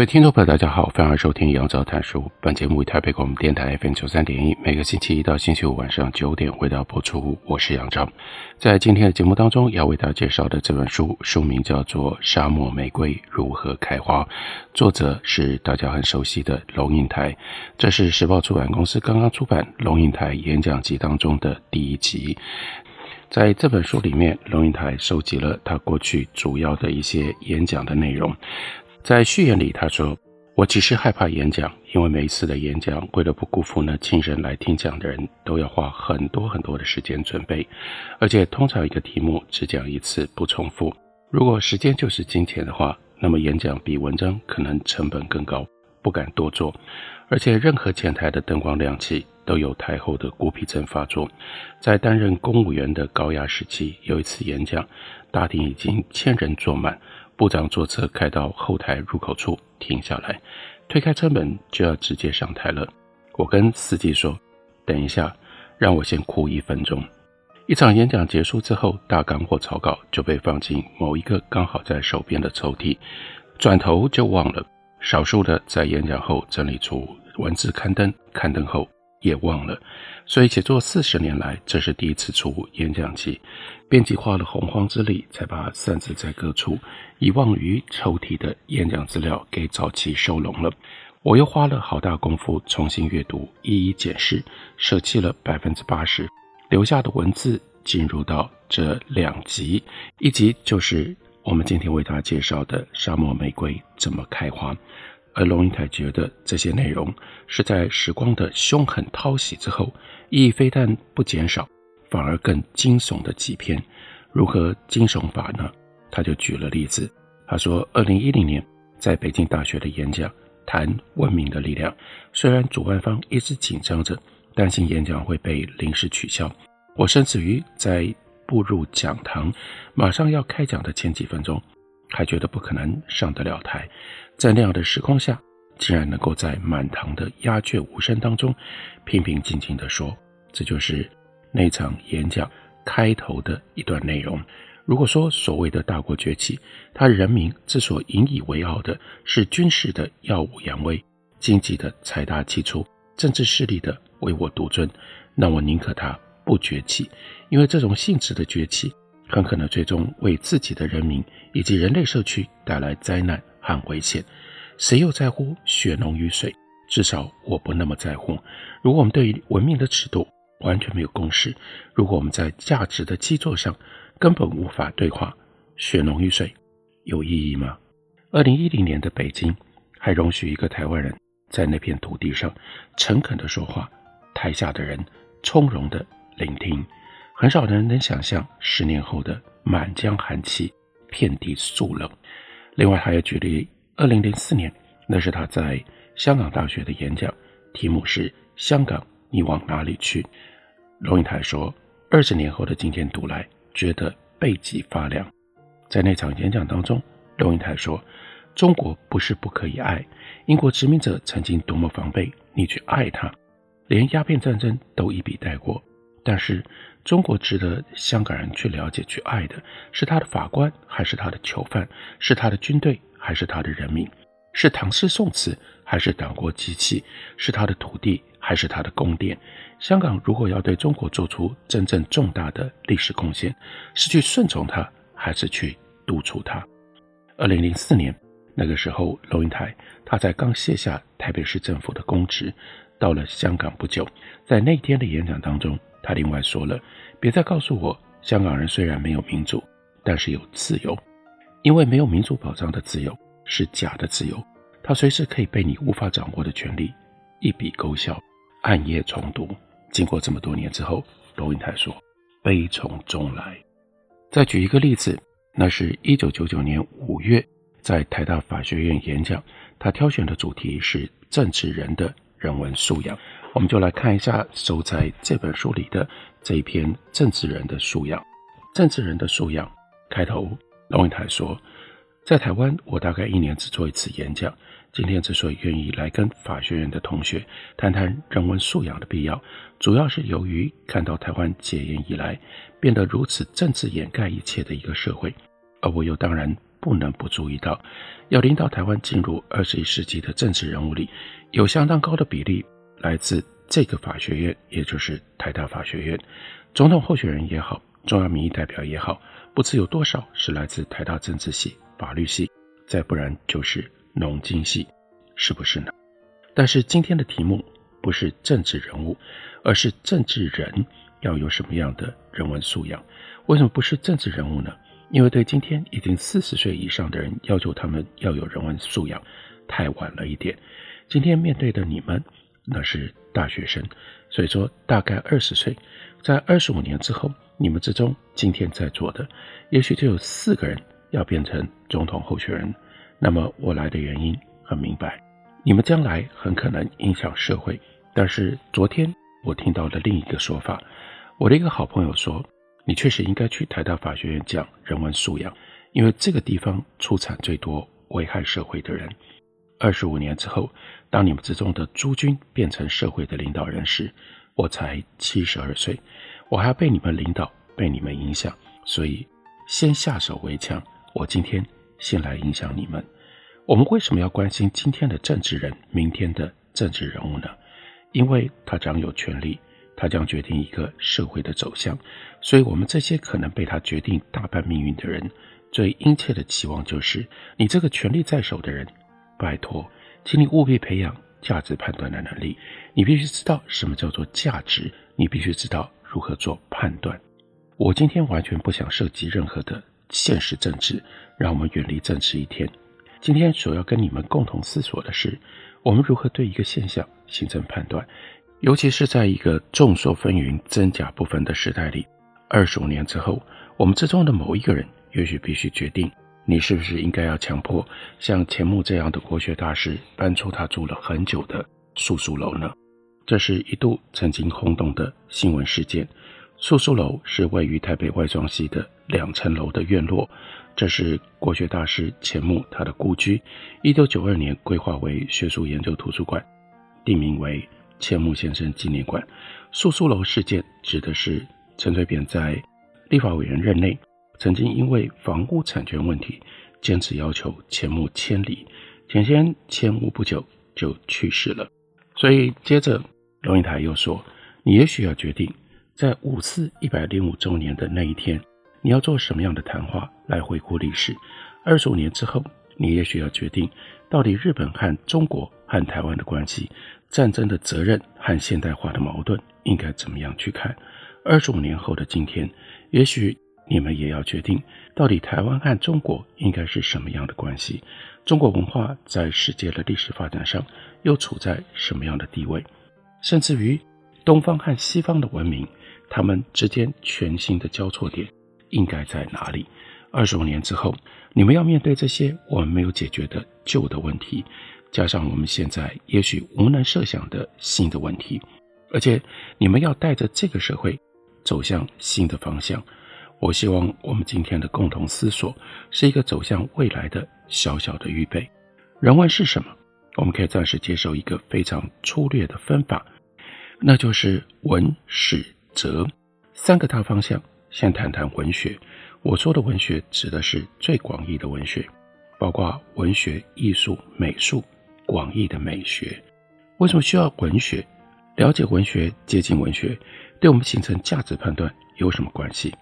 各位听众朋友，大家好，欢迎收听杨照谈书。本节目以台北广播电台 FM 九三点一，每个星期一到星期五晚上九点回到播出。我是杨照，在今天的节目当中要为大家介绍的这本书，书名叫做《沙漠玫瑰如何开花》，作者是大家很熟悉的龙应台。这是时报出版公司刚刚出版《龙应台演讲集》当中的第一集。在这本书里面，龙应台收集了他过去主要的一些演讲的内容。在序言里，他说：“我其实害怕演讲，因为每一次的演讲，为了不辜负那亲人来听讲的人，都要花很多很多的时间准备，而且通常一个题目只讲一次，不重复。如果时间就是金钱的话，那么演讲比文章可能成本更高，不敢多做。而且任何前台的灯光亮起，都有太后的孤僻症发作。在担任公务员的高压时期，有一次演讲，大厅已经千人坐满。”部长坐车开到后台入口处停下来，推开车门就要直接上台了。我跟司机说：“等一下，让我先哭一分钟。”一场演讲结束之后，大纲或草稿就被放进某一个刚好在手边的抽屉，转头就忘了。少数的在演讲后整理出文字刊登，刊登后也忘了。所以写作四十年来，这是第一次出演讲集。编辑花了洪荒之力，才把散置在各处、遗忘于抽屉的演讲资料给早期收拢了。我又花了好大功夫重新阅读，一一检视，舍弃了百分之八十，留下的文字进入到这两集。一集就是我们今天为大家介绍的《沙漠玫瑰怎么开花》，而龙应台觉得这些内容是在时光的凶狠淘洗之后，意义非但不减少。反而更惊悚的几篇，如何惊悚法呢？他就举了例子，他说，二零一零年在北京大学的演讲谈文明的力量，虽然主办方一直紧张着，担心演讲会被临时取消，我甚至于在步入讲堂，马上要开讲的前几分钟，还觉得不可能上得了台，在那样的时空下，竟然能够在满堂的鸦雀无声当中，平平静静地说，这就是。那场演讲开头的一段内容，如果说所谓的大国崛起，他人民之所引以为傲的是军事的耀武扬威、经济的财大气粗、政治势力的唯我独尊，那我宁可他不崛起，因为这种性质的崛起，很可能最终为自己的人民以及人类社区带来灾难很危险。谁又在乎血浓于水？至少我不那么在乎。如果我们对于文明的尺度，完全没有共识。如果我们在价值的基座上根本无法对话，血浓于水有意义吗？二零一零年的北京还容许一个台湾人在那片土地上诚恳地说话，台下的人从容地聆听。很少人能想象十年后的满江寒气，遍地肃冷。另外，还要举例，二零零四年，那是他在香港大学的演讲，题目是《香港，你往哪里去》。龙应台说：“二十年后的今天读来，觉得背脊发凉。”在那场演讲当中，龙应台说：“中国不是不可以爱，英国殖民者曾经多么防备你去爱他，连鸦片战争都一笔带过。但是，中国值得香港人去了解、去爱的，是他的法官还是他的囚犯？是他的军队还是他的人民？是唐诗宋词还是党国机器？是他的土地还是他的宫殿？”香港如果要对中国做出真正重大的历史贡献，是去顺从他，还是去督促他？二零零四年那个时候，龙应台他在刚卸下台北市政府的公职，到了香港不久，在那天的演讲当中，他另外说了：“别再告诉我，香港人虽然没有民主，但是有自由，因为没有民主保障的自由是假的自由，它随时可以被你无法掌握的权利一笔勾销，暗夜重读。”经过这么多年之后，龙应台说：“悲从中来。”再举一个例子，那是一九九九年五月在台大法学院演讲，他挑选的主题是政治人的人文素养。我们就来看一下收在这本书里的这一篇《政治人的素养》。政治人的素养开头，龙应台说，在台湾，我大概一年只做一次演讲。今天之所以愿意来跟法学院的同学谈谈人文素养的必要，主要是由于看到台湾解严以来变得如此政治掩盖一切的一个社会，而我又当然不能不注意到，要领导台湾进入二十一世纪的政治人物里，有相当高的比例来自这个法学院，也就是台大法学院。总统候选人也好，中央民意代表也好，不知有多少是来自台大政治系。法律系，再不然就是农经系，是不是呢？但是今天的题目不是政治人物，而是政治人要有什么样的人文素养？为什么不是政治人物呢？因为对今天已经四十岁以上的人要求他们要有人文素养，太晚了一点。今天面对的你们，那是大学生，所以说大概二十岁，在二十五年之后，你们之中今天在座的，也许就有四个人。要变成总统候选人，那么我来的原因很明白，你们将来很可能影响社会。但是昨天我听到了另一个说法，我的一个好朋友说，你确实应该去台大法学院讲人文素养，因为这个地方出产最多危害社会的人。二十五年之后，当你们之中的诸君变成社会的领导人时，我才七十二岁，我还要被你们领导，被你们影响，所以先下手为强。我今天先来影响你们。我们为什么要关心今天的政治人，明天的政治人物呢？因为他掌有权力，他将决定一个社会的走向。所以，我们这些可能被他决定大半命运的人，最殷切的期望就是：你这个权力在手的人，拜托，请你务必培养价值判断的能力。你必须知道什么叫做价值，你必须知道如何做判断。我今天完全不想涉及任何的。现实政治，让我们远离政治一天。今天所要跟你们共同思索的是，我们如何对一个现象形成判断，尤其是在一个众说纷纭、真假不分的时代里。二十五年之后，我们之中的某一个人，也许必须决定，你是不是应该要强迫像钱穆这样的国学大师搬出他住了很久的宿书楼呢？这是一度曾经轰动的新闻事件。宿书楼是位于台北外双溪的两层楼的院落，这是国学大师钱穆他的故居。一九九二年规划为学术研究图书馆，定名为钱穆先生纪念馆。宿书楼事件指的是陈水扁在立法委员任内，曾经因为房屋产权问题，坚持要求钱穆迁离。前天钱穆不久就去世了，所以接着龙应台又说：“你也许要决定。”在五四一百零五周年的那一天，你要做什么样的谈话来回顾历史？二十五年之后，你也许要决定，到底日本和中国和台湾的关系、战争的责任和现代化的矛盾应该怎么样去看？二十五年后的今天，也许你们也要决定，到底台湾和中国应该是什么样的关系？中国文化在世界的历史发展上又处在什么样的地位？甚至于东方和西方的文明。他们之间全新的交错点应该在哪里？二十五年之后，你们要面对这些我们没有解决的旧的问题，加上我们现在也许无能设想的新的问题，而且你们要带着这个社会走向新的方向。我希望我们今天的共同思索是一个走向未来的小小的预备。人文是什么？我们可以暂时接受一个非常粗略的分法，那就是文史。哲三个大方向，先谈谈文学。我说的文学指的是最广义的文学，包括文学、艺术、美术，广义的美学。为什么需要文学？了解文学，接近文学，对我们形成价值判断有什么关系？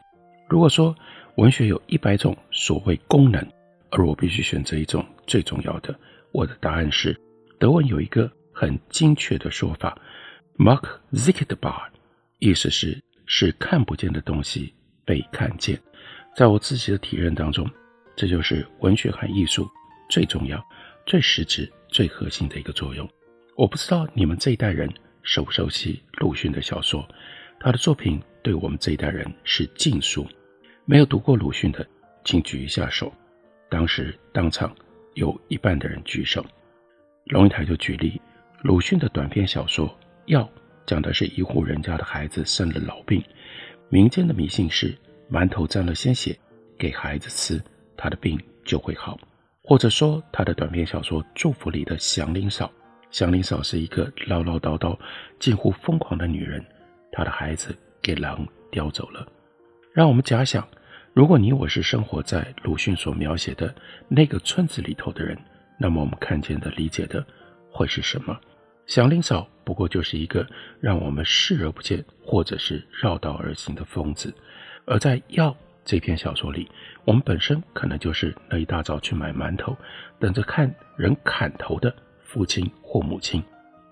如果说文学有一百种所谓功能，而我必须选择一种最重要的，我的答案是：德文有一个很精确的说法，Mark Zicketbar 意思是是看不见的东西被看见，在我自己的体认当中，这就是文学和艺术最重要、最实质、最核心的一个作用。我不知道你们这一代人熟不熟悉鲁迅的小说，他的作品对我们这一代人是禁书。没有读过鲁迅的，请举一下手。当时当场有一半的人举手。龙应台就举例，鲁迅的短篇小说《药》讲的是一户人家的孩子生了老病，民间的迷信是馒头沾了鲜血给孩子吃，他的病就会好。或者说他的短篇小说《祝福》里的祥林嫂，祥林嫂是一个唠唠叨叨、近乎疯狂的女人，她的孩子给狼叼走了。让我们假想，如果你我是生活在鲁迅所描写的那个村子里头的人。那么我们看见的、理解的会是什么？祥林嫂不过就是一个让我们视而不见，或者是绕道而行的疯子。而在《药》这篇小说里，我们本身可能就是那一大早去买馒头，等着看人砍头的父亲或母亲，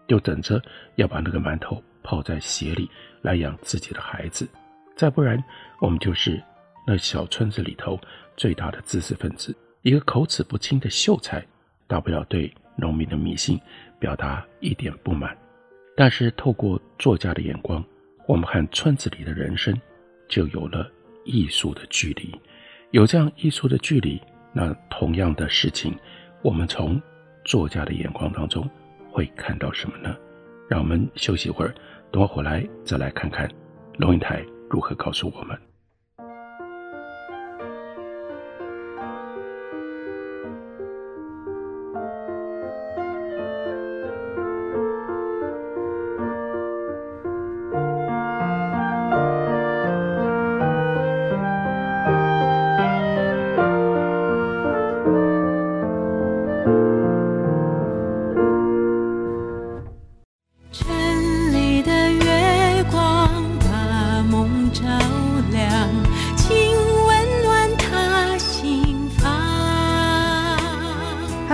就等着要把那个馒头泡在血里来养自己的孩子。再不然，我们就是那小村子里头最大的知识分子，一个口齿不清的秀才。大不了对农民的迷信表达一点不满，但是透过作家的眼光，我们和村子里的人生就有了艺术的距离。有这样艺术的距离，那同样的事情，我们从作家的眼光当中会看到什么呢？让我们休息一会儿，等我回来再来看看龙应台如何告诉我们。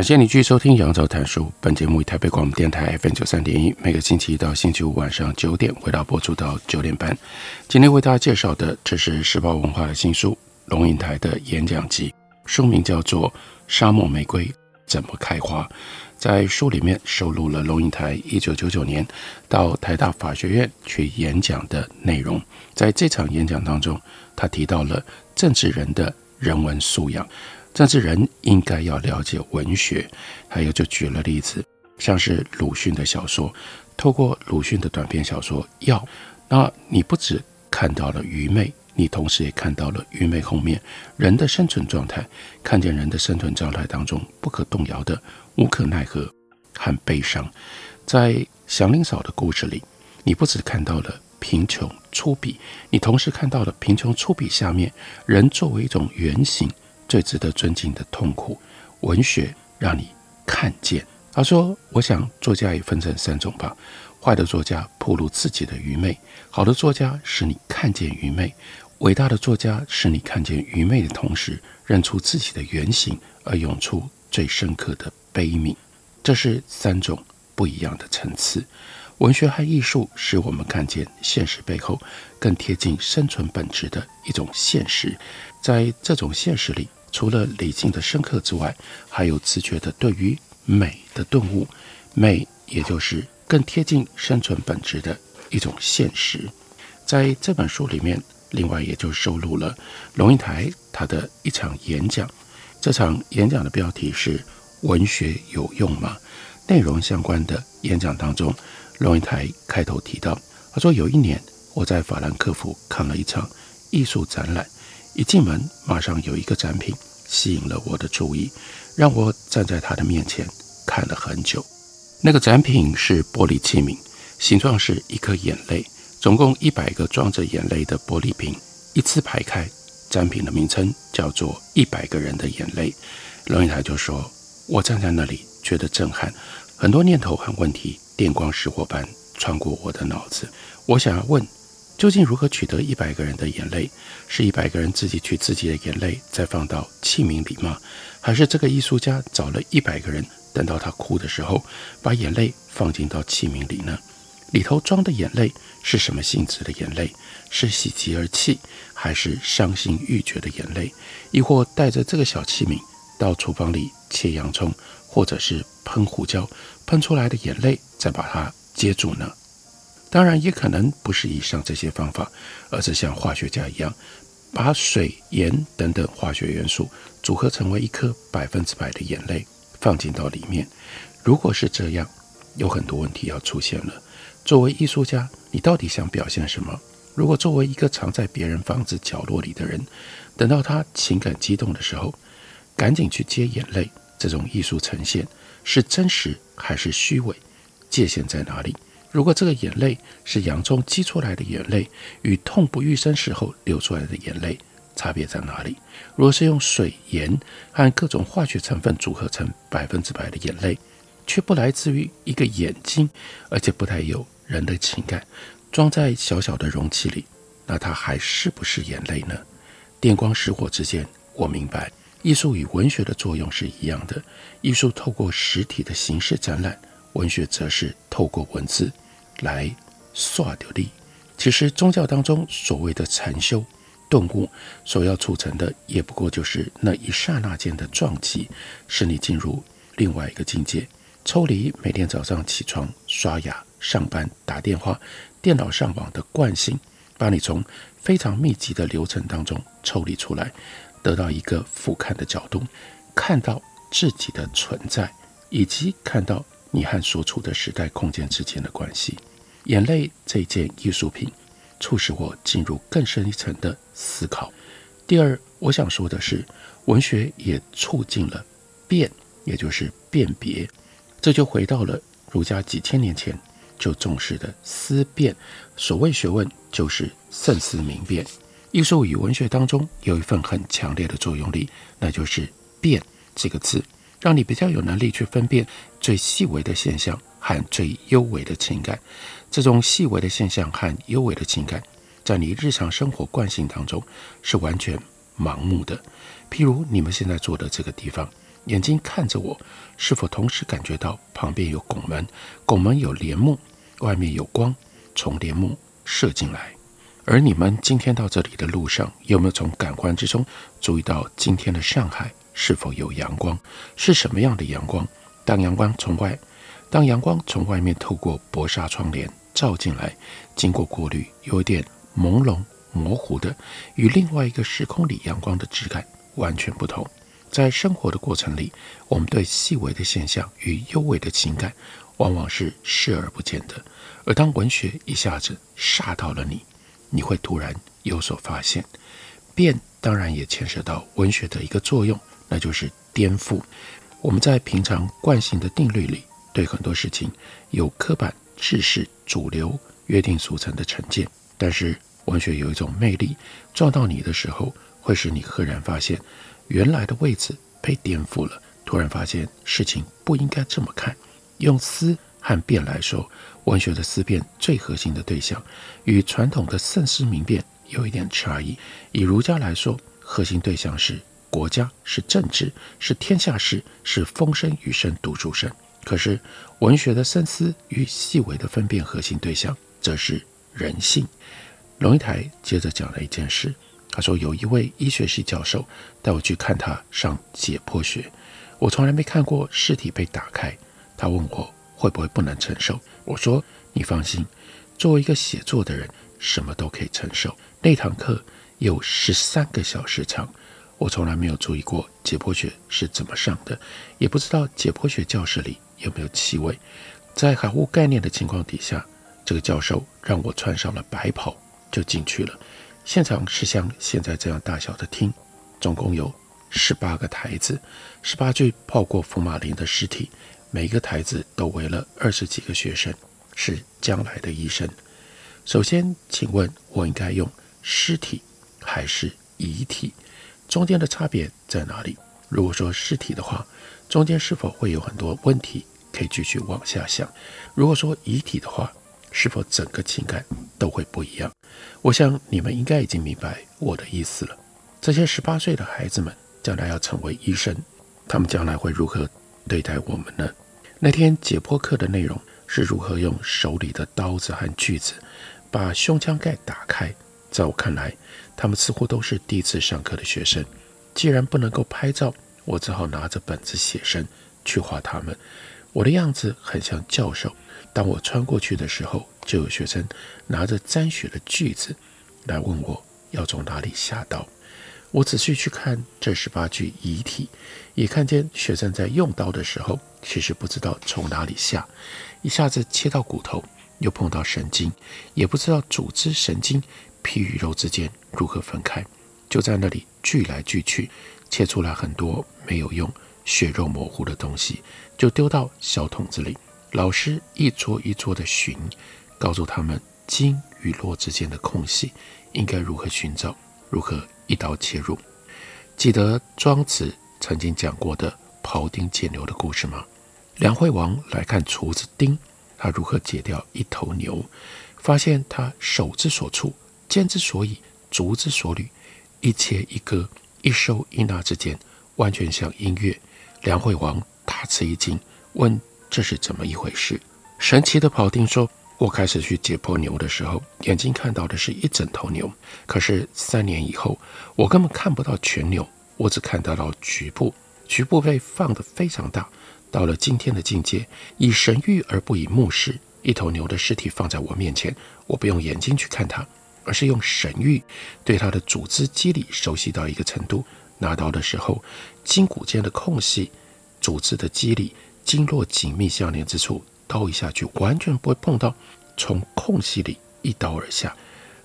感谢你继续收听《杨照谈书》。本节目以台北广播电台 FM 九三点一，每个星期一到星期五晚上九点，回到播出到九点半。今天为大家介绍的，这是时报文化的新书《龙应台的演讲集》，书名叫做《沙漠玫瑰怎么开花》。在书里面收录了龙应台一九九九年到台大法学院去演讲的内容。在这场演讲当中，他提到了政治人的人文素养。但是人应该要了解文学，还有就举了例子，像是鲁迅的小说，透过鲁迅的短篇小说《药》，那你不止看到了愚昧，你同时也看到了愚昧后面人的生存状态，看见人的生存状态当中不可动摇的无可奈何和悲伤。在祥林嫂的故事里，你不只看到了贫穷粗鄙，你同时看到了贫穷粗鄙下面人作为一种原型。最值得尊敬的痛苦，文学让你看见。他说：“我想作家也分成三种吧。坏的作家暴露自己的愚昧，好的作家使你看见愚昧，伟大的作家使你看见愚昧的同时，认出自己的原型，而涌出最深刻的悲悯。这是三种不一样的层次。文学和艺术使我们看见现实背后更贴近生存本质的一种现实。在这种现实里。”除了理性的深刻之外，还有自觉的对于美的顿悟。美，也就是更贴近生存本质的一种现实。在这本书里面，另外也就收录了龙应台他的一场演讲。这场演讲的标题是“文学有用吗？”内容相关的演讲当中，龙应台开头提到，他说有一年我在法兰克福看了一场艺术展览，一进门马上有一个展品吸引了我的注意，让我站在他的面前看了很久。那个展品是玻璃器皿，形状是一颗眼泪，总共一百个装着眼泪的玻璃瓶依次排开。展品的名称叫做《一百个人的眼泪》。龙应台就说：“我站在那里，觉得震撼，很多念头和问题电光石火般穿过我的脑子。我想要问，究竟如何取得一百个人的眼泪？是一百个人自己取自己的眼泪，再放到器皿里吗？还是这个艺术家找了一百个人，等到他哭的时候，把眼泪放进到器皿里呢？”里头装的眼泪是什么性质的眼泪？是喜极而泣，还是伤心欲绝的眼泪？亦或带着这个小器皿到厨房里切洋葱，或者是喷胡椒，喷出来的眼泪再把它接住呢？当然，也可能不是以上这些方法，而是像化学家一样，把水、盐等等化学元素组合成为一颗百分之百的眼泪，放进到里面。如果是这样，有很多问题要出现了。作为艺术家，你到底想表现什么？如果作为一个藏在别人房子角落里的人，等到他情感激动的时候，赶紧去接眼泪，这种艺术呈现是真实还是虚伪？界限在哪里？如果这个眼泪是洋葱激出来的眼泪，与痛不欲生时候流出来的眼泪，差别在哪里？如果是用水、盐和各种化学成分组合成百分之百的眼泪，却不来自于一个眼睛，而且不带有人的情感，装在小小的容器里，那它还是不是眼泪呢？电光石火之间，我明白，艺术与文学的作用是一样的。艺术透过实体的形式展览，文学则是透过文字来刷掉力。其实宗教当中所谓的禅修顿悟，所要促成的，也不过就是那一刹那间的撞击，使你进入另外一个境界。抽离每天早上起床、刷牙、上班、打电话、电脑上网的惯性，把你从非常密集的流程当中抽离出来，得到一个俯瞰的角度，看到自己的存在，以及看到你和所处的时代空间之间的关系。眼泪这件艺术品，促使我进入更深一层的思考。第二，我想说的是，文学也促进了辨，也就是辨别。这就回到了儒家几千年前就重视的思辨。所谓学问，就是慎思明辨。艺术与文学当中有一份很强烈的作用力，那就是“辨”这个字，让你比较有能力去分辨最细微的现象和最幽微的情感。这种细微的现象和幽微的情感，在你日常生活惯性当中是完全盲目的。譬如你们现在坐的这个地方。眼睛看着我，是否同时感觉到旁边有拱门？拱门有帘幕，外面有光从帘幕射进来。而你们今天到这里的路上，有没有从感官之中注意到今天的上海是否有阳光？是什么样的阳光？当阳光从外，当阳光从外面透过薄纱窗帘照进来，经过过滤，有点朦胧模糊的，与另外一个时空里阳光的质感完全不同。在生活的过程里，我们对细微的现象与幽微的情感，往往是视而不见的。而当文学一下子煞到了你，你会突然有所发现。变当然也牵涉到文学的一个作用，那就是颠覆。我们在平常惯性的定律里，对很多事情有刻板、制式、主流、约定俗成的成见。但是文学有一种魅力，撞到你的时候，会使你赫然发现。原来的位置被颠覆了，突然发现事情不应该这么看。用思和辨来说，文学的思辨最核心的对象，与传统的慎思明辨有一点差异。以儒家来说，核心对象是国家，是政治，是天下事，是风声雨声读书声。可是文学的深思与细微的分辨核心对象，则是人性。龙应台接着讲了一件事。他说：“有一位医学系教授带我去看他上解剖学，我从来没看过尸体被打开。他问我会不会不能承受，我说：“你放心，作为一个写作的人，什么都可以承受。”那堂课有十三个小时长，我从来没有注意过解剖学是怎么上的，也不知道解剖学教室里有没有气味。在毫无概念的情况底下，这个教授让我穿上了白袍就进去了。现场是像现在这样大小的厅，总共有十八个台子，十八具泡过福马林的尸体，每一个台子都围了二十几个学生，是将来的医生。首先，请问我应该用尸体还是遗体？中间的差别在哪里？如果说尸体的话，中间是否会有很多问题可以继续往下想？如果说遗体的话，是否整个情感都会不一样？我想你们应该已经明白我的意思了。这些十八岁的孩子们将来要成为医生，他们将来会如何对待我们呢？那天解剖课的内容是如何用手里的刀子和锯子把胸腔盖打开。在我看来，他们似乎都是第一次上课的学生。既然不能够拍照，我只好拿着本子写生去画他们。我的样子很像教授。当我穿过去的时候，就有学生拿着沾血的锯子来问我要从哪里下刀。我仔细去看这十八具遗体，也看见学生在用刀的时候，其实不知道从哪里下，一下子切到骨头，又碰到神经，也不知道组织、神经、皮与肉之间如何分开，就在那里锯来锯去，切出来很多没有用、血肉模糊的东西，就丢到小桶子里。老师一桌一桌的寻，告诉他们经与络之间的空隙应该如何寻找，如何一刀切入。记得庄子曾经讲过的庖丁解牛的故事吗？梁惠王来看厨子丁，他如何解掉一头牛，发现他手之所处、肩之所以、足之所履，一切一割、一收一纳之间，完全像音乐。梁惠王大吃一惊，问。这是怎么一回事？神奇的庖丁说：“我开始去解剖牛的时候，眼睛看到的是一整头牛。可是三年以后，我根本看不到全牛，我只看到了局部，局部被放得非常大。到了今天的境界，以神諭而不以目视，一头牛的尸体放在我面前，我不用眼睛去看它，而是用神諭对它的组织肌理熟悉到一个程度。拿刀的时候，筋骨间的空隙，组织的肌理。”经络紧密相连之处，刀一下去完全不会碰到，从空隙里一刀而下。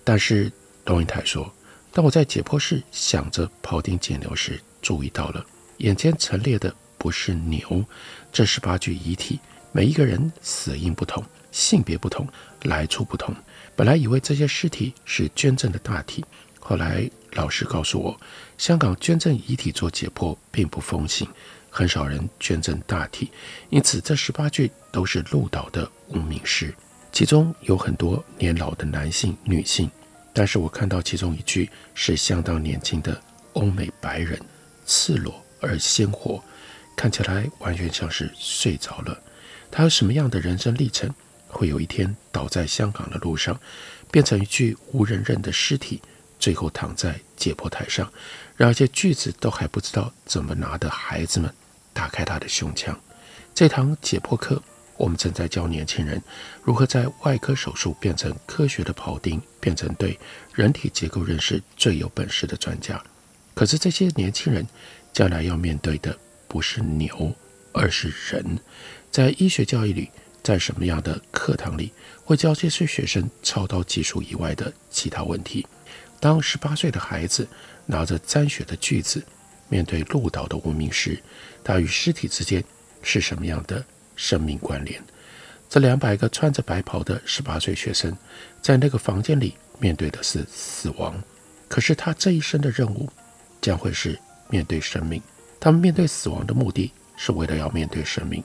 但是龙应台说，当我在解剖室想着庖丁解牛时，注意到了眼前陈列的不是牛，这十八具遗体，每一个人死因不同，性别不同，来处不同。本来以为这些尸体是捐赠的大体，后来老师告诉我，香港捐赠遗体做解剖并不风行。很少人捐赠大体，因此这十八具都是鹿岛的无名尸，其中有很多年老的男性、女性，但是我看到其中一具是相当年轻的欧美白人，赤裸而鲜活，看起来完全像是睡着了。他有什么样的人生历程，会有一天倒在香港的路上，变成一具无人认的尸体，最后躺在解剖台上，让一些锯子都还不知道怎么拿的孩子们。打开他的胸腔。这堂解剖课，我们正在教年轻人如何在外科手术变成科学的庖丁，变成对人体结构认识最有本事的专家。可是这些年轻人将来要面对的不是牛，而是人。在医学教育里，在什么样的课堂里会教这些学生操刀技术以外的其他问题？当十八岁的孩子拿着沾血的锯子，面对鹿岛的无名尸，他与尸体之间是什么样的生命关联？这两百个穿着白袍的十八岁学生，在那个房间里面对的是死亡，可是他这一生的任务将会是面对生命。他们面对死亡的目的是为了要面对生命。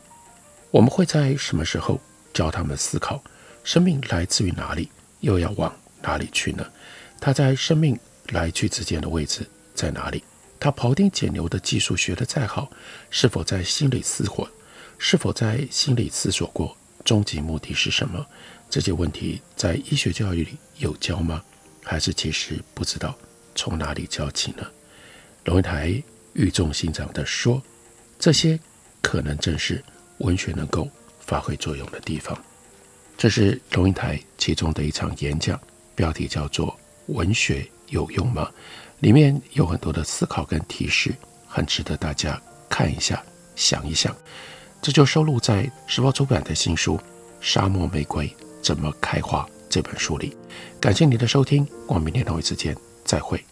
我们会在什么时候教他们思考生命来自于哪里，又要往哪里去呢？他在生命来去之间的位置在哪里？他庖丁解牛的技术学得再好，是否在心里思过？是否在心里思索过终极目的是什么？这些问题在医学教育里有教吗？还是其实不知道从哪里教起呢？龙应台语重心长地说：“这些可能正是文学能够发挥作用的地方。”这是龙应台其中的一场演讲，标题叫做《文学有用吗》，里面有很多的思考跟提示，很值得大家看一下、想一想。这就收录在时报出版的新书《沙漠玫瑰怎么开花》这本书里。感谢你的收听，我们明天同一时间再会。